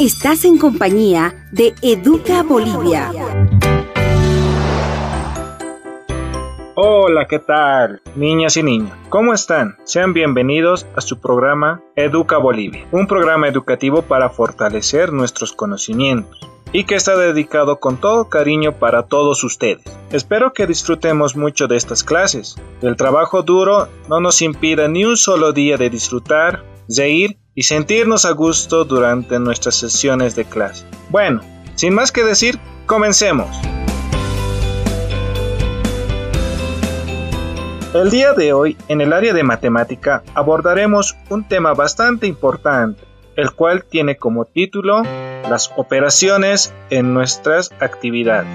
Estás en compañía de Educa Bolivia. Hola, ¿qué tal? Niñas y niños, ¿cómo están? Sean bienvenidos a su programa Educa Bolivia, un programa educativo para fortalecer nuestros conocimientos y que está dedicado con todo cariño para todos ustedes. Espero que disfrutemos mucho de estas clases. El trabajo duro no nos impida ni un solo día de disfrutar, reír y sentirnos a gusto durante nuestras sesiones de clase. Bueno, sin más que decir, comencemos. El día de hoy, en el área de matemática, abordaremos un tema bastante importante, el cual tiene como título las operaciones en nuestras actividades.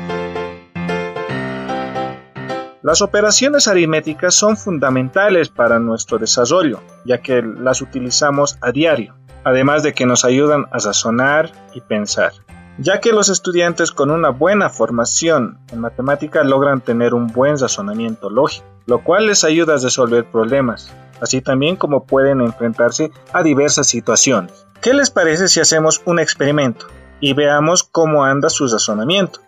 Las operaciones aritméticas son fundamentales para nuestro desarrollo, ya que las utilizamos a diario, además de que nos ayudan a razonar y pensar, ya que los estudiantes con una buena formación en matemática logran tener un buen razonamiento lógico, lo cual les ayuda a resolver problemas, así también como pueden enfrentarse a diversas situaciones. ¿Qué les parece si hacemos un experimento y veamos cómo anda su razonamiento?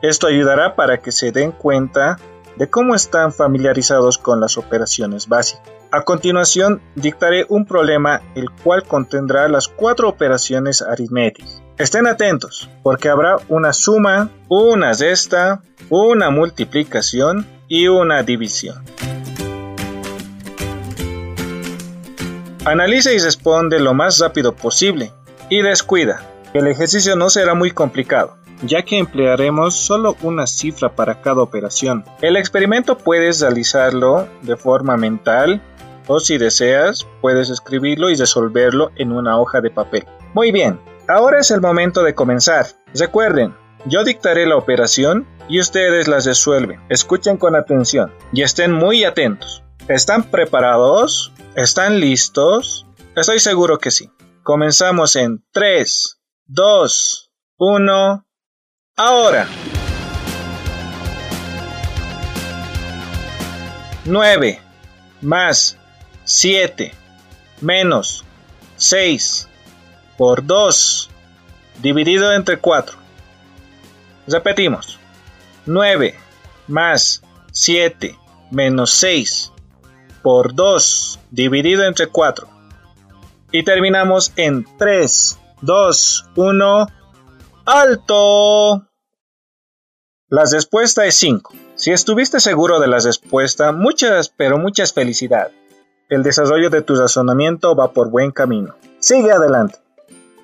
Esto ayudará para que se den cuenta de cómo están familiarizados con las operaciones básicas. A continuación, dictaré un problema el cual contendrá las cuatro operaciones aritméticas. Estén atentos, porque habrá una suma, una resta, una multiplicación y una división. Analiza y responde lo más rápido posible y descuida, el ejercicio no será muy complicado ya que emplearemos solo una cifra para cada operación. El experimento puedes realizarlo de forma mental o si deseas puedes escribirlo y resolverlo en una hoja de papel. Muy bien, ahora es el momento de comenzar. Recuerden, yo dictaré la operación y ustedes la resuelven. Escuchen con atención y estén muy atentos. ¿Están preparados? ¿Están listos? Estoy seguro que sí. Comenzamos en 3, 2, 1. Ahora. 9 más 7 menos 6 por 2 dividido entre 4. Repetimos. 9 más 7 menos 6 por 2 dividido entre 4. Y terminamos en 3, 2, 1. ¡Alto! La respuesta es 5. Si estuviste seguro de la respuesta, muchas, pero muchas felicidades. El desarrollo de tu razonamiento va por buen camino. Sigue adelante.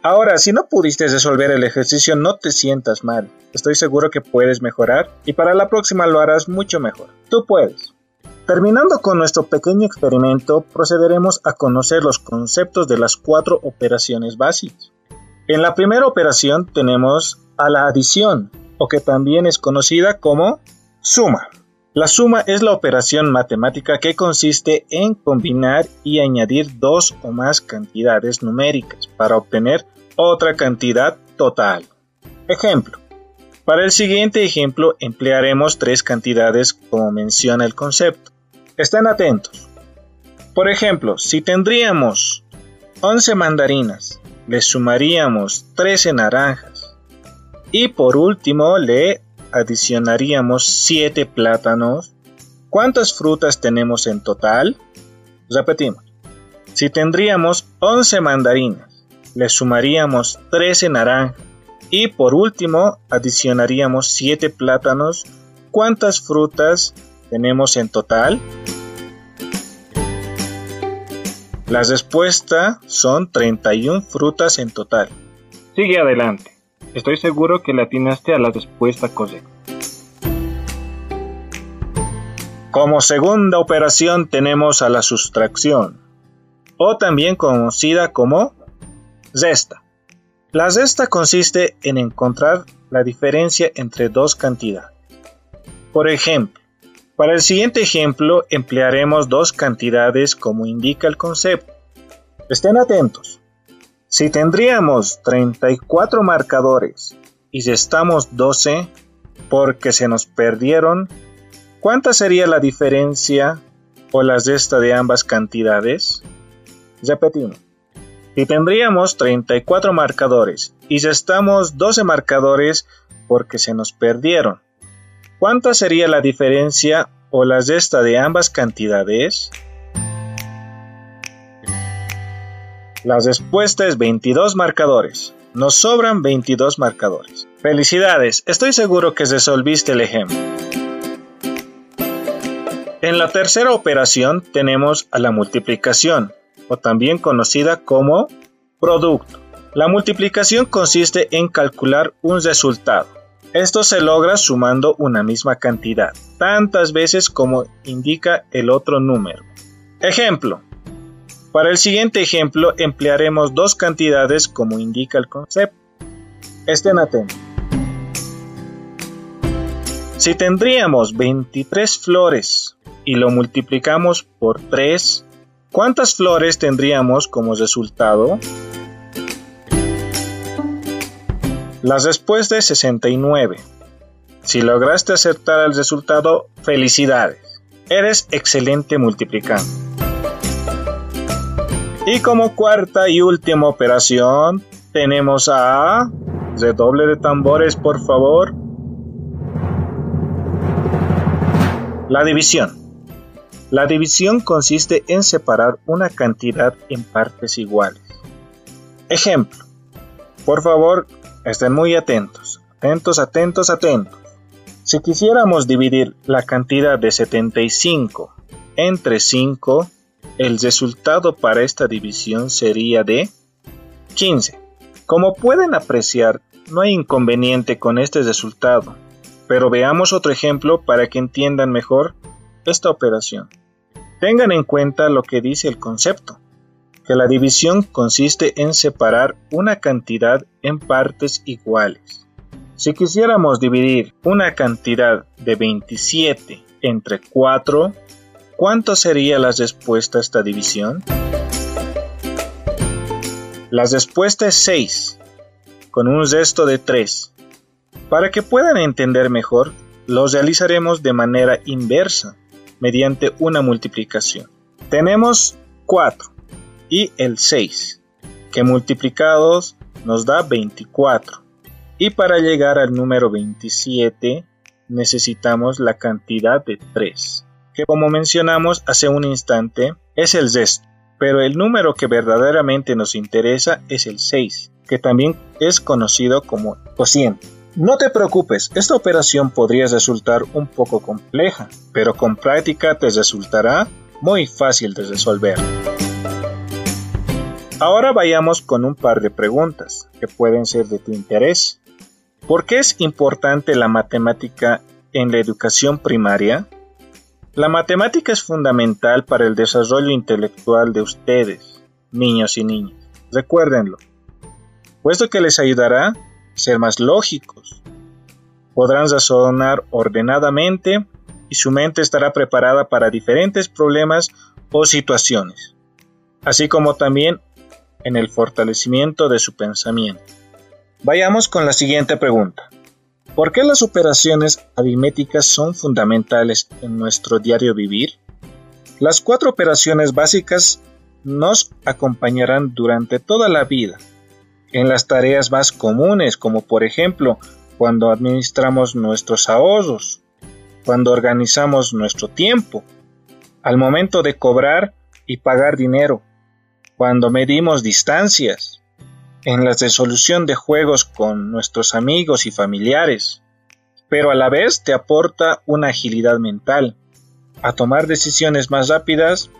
Ahora, si no pudiste resolver el ejercicio, no te sientas mal. Estoy seguro que puedes mejorar y para la próxima lo harás mucho mejor. Tú puedes. Terminando con nuestro pequeño experimento, procederemos a conocer los conceptos de las cuatro operaciones básicas. En la primera operación tenemos a la adición, o que también es conocida como suma. La suma es la operación matemática que consiste en combinar y añadir dos o más cantidades numéricas para obtener otra cantidad total. Ejemplo. Para el siguiente ejemplo emplearemos tres cantidades como menciona el concepto. Estén atentos. Por ejemplo, si tendríamos 11 mandarinas le sumaríamos 13 naranjas y por último le adicionaríamos 7 plátanos. ¿Cuántas frutas tenemos en total? Repetimos. Si tendríamos 11 mandarinas, le sumaríamos 13 naranjas y por último adicionaríamos 7 plátanos. ¿Cuántas frutas tenemos en total? La respuesta son 31 frutas en total. Sigue adelante. Estoy seguro que le atinaste a la respuesta correcta. Como segunda operación tenemos a la sustracción, o también conocida como resta. La resta consiste en encontrar la diferencia entre dos cantidades. Por ejemplo, para el siguiente ejemplo emplearemos dos cantidades como indica el concepto. Estén atentos. Si tendríamos 34 marcadores y estamos 12 porque se nos perdieron, ¿cuánta sería la diferencia o la resta de ambas cantidades? Repetimos. Si tendríamos 34 marcadores y estamos 12 marcadores porque se nos perdieron, ¿cuánta sería la diferencia o la cesta de ambas cantidades? La respuesta es 22 marcadores. Nos sobran 22 marcadores. Felicidades, estoy seguro que resolviste el ejemplo. En la tercera operación tenemos a la multiplicación, o también conocida como producto. La multiplicación consiste en calcular un resultado. Esto se logra sumando una misma cantidad, tantas veces como indica el otro número. Ejemplo. Para el siguiente ejemplo emplearemos dos cantidades como indica el concepto. Estén atentos. Si tendríamos 23 flores y lo multiplicamos por 3, ¿cuántas flores tendríamos como resultado? La respuesta es 69. Si lograste acertar el resultado, felicidades. Eres excelente multiplicando. Y como cuarta y última operación, tenemos a... Redoble de tambores, por favor. La división. La división consiste en separar una cantidad en partes iguales. Ejemplo. Por favor, estén muy atentos. Atentos, atentos, atentos. Si quisiéramos dividir la cantidad de 75 entre 5, el resultado para esta división sería de 15. Como pueden apreciar, no hay inconveniente con este resultado, pero veamos otro ejemplo para que entiendan mejor esta operación. Tengan en cuenta lo que dice el concepto, la división consiste en separar una cantidad en partes iguales. Si quisiéramos dividir una cantidad de 27 entre 4, ¿cuánto sería la respuesta a esta división? La respuesta es 6, con un resto de 3. Para que puedan entender mejor, lo realizaremos de manera inversa mediante una multiplicación. Tenemos 4 y el 6, que multiplicados nos da 24. Y para llegar al número 27 necesitamos la cantidad de 3, que como mencionamos hace un instante es el resto, pero el número que verdaderamente nos interesa es el 6, que también es conocido como cociente. No te preocupes, esta operación podría resultar un poco compleja, pero con práctica te resultará muy fácil de resolver. Ahora vayamos con un par de preguntas que pueden ser de tu interés. ¿Por qué es importante la matemática en la educación primaria? La matemática es fundamental para el desarrollo intelectual de ustedes, niños y niñas. Recuérdenlo, puesto que les ayudará ser más lógicos. Podrán razonar ordenadamente y su mente estará preparada para diferentes problemas o situaciones, así como también en el fortalecimiento de su pensamiento. Vayamos con la siguiente pregunta. ¿Por qué las operaciones aritméticas son fundamentales en nuestro diario vivir? Las cuatro operaciones básicas nos acompañarán durante toda la vida en las tareas más comunes, como por ejemplo cuando administramos nuestros ahorros, cuando organizamos nuestro tiempo, al momento de cobrar y pagar dinero, cuando medimos distancias, en la resolución de juegos con nuestros amigos y familiares, pero a la vez te aporta una agilidad mental, a tomar decisiones más rápidas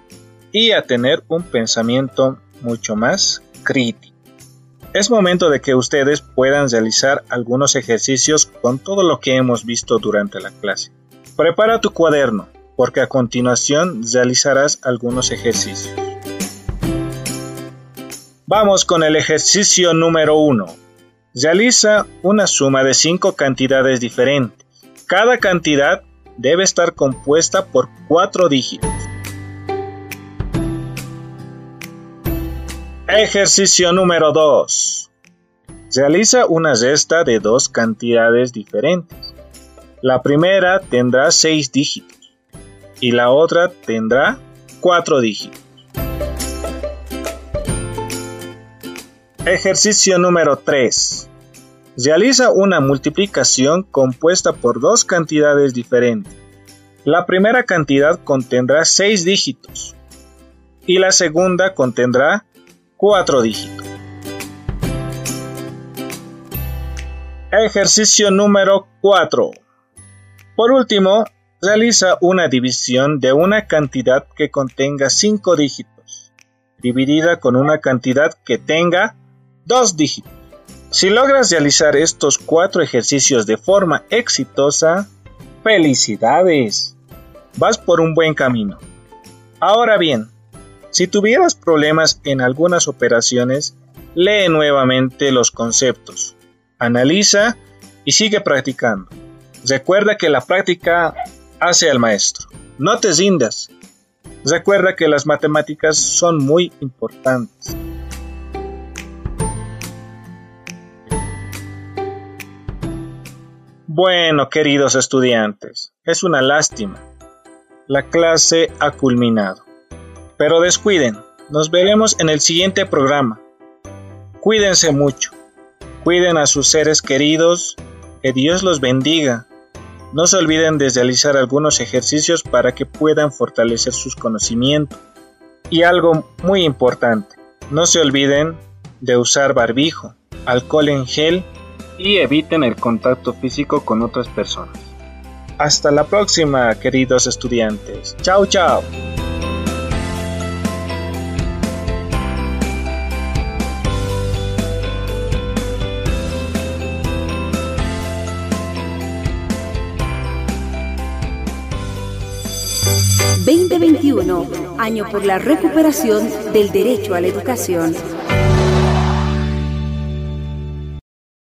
y a tener un pensamiento mucho más crítico. Es momento de que ustedes puedan realizar algunos ejercicios con todo lo que hemos visto durante la clase. Prepara tu cuaderno, porque a continuación realizarás algunos ejercicios. Vamos con el ejercicio número 1. Realiza una suma de cinco cantidades diferentes. Cada cantidad debe estar compuesta por cuatro dígitos. Ejercicio número 2. Realiza una resta de dos cantidades diferentes. La primera tendrá 6 dígitos y la otra tendrá 4 dígitos. Ejercicio número 3. Realiza una multiplicación compuesta por dos cantidades diferentes. La primera cantidad contendrá 6 dígitos y la segunda contendrá 4 dígitos. Ejercicio número 4. Por último, realiza una división de una cantidad que contenga 5 dígitos, dividida con una cantidad que tenga 2 dígitos. Si logras realizar estos cuatro ejercicios de forma exitosa, ¡felicidades! Vas por un buen camino. Ahora bien, si tuvieras problemas en algunas operaciones, lee nuevamente los conceptos analiza y sigue practicando. Recuerda que la práctica hace al maestro. No te rindas. Recuerda que las matemáticas son muy importantes. Bueno, queridos estudiantes, es una lástima. La clase ha culminado. Pero descuiden, nos veremos en el siguiente programa. Cuídense mucho. Cuiden a sus seres queridos, que Dios los bendiga. No se olviden de realizar algunos ejercicios para que puedan fortalecer sus conocimientos. Y algo muy importante, no se olviden de usar barbijo, alcohol en gel y eviten el contacto físico con otras personas. Hasta la próxima, queridos estudiantes. Chao, chao. 2021, año por la recuperación del derecho a la educación.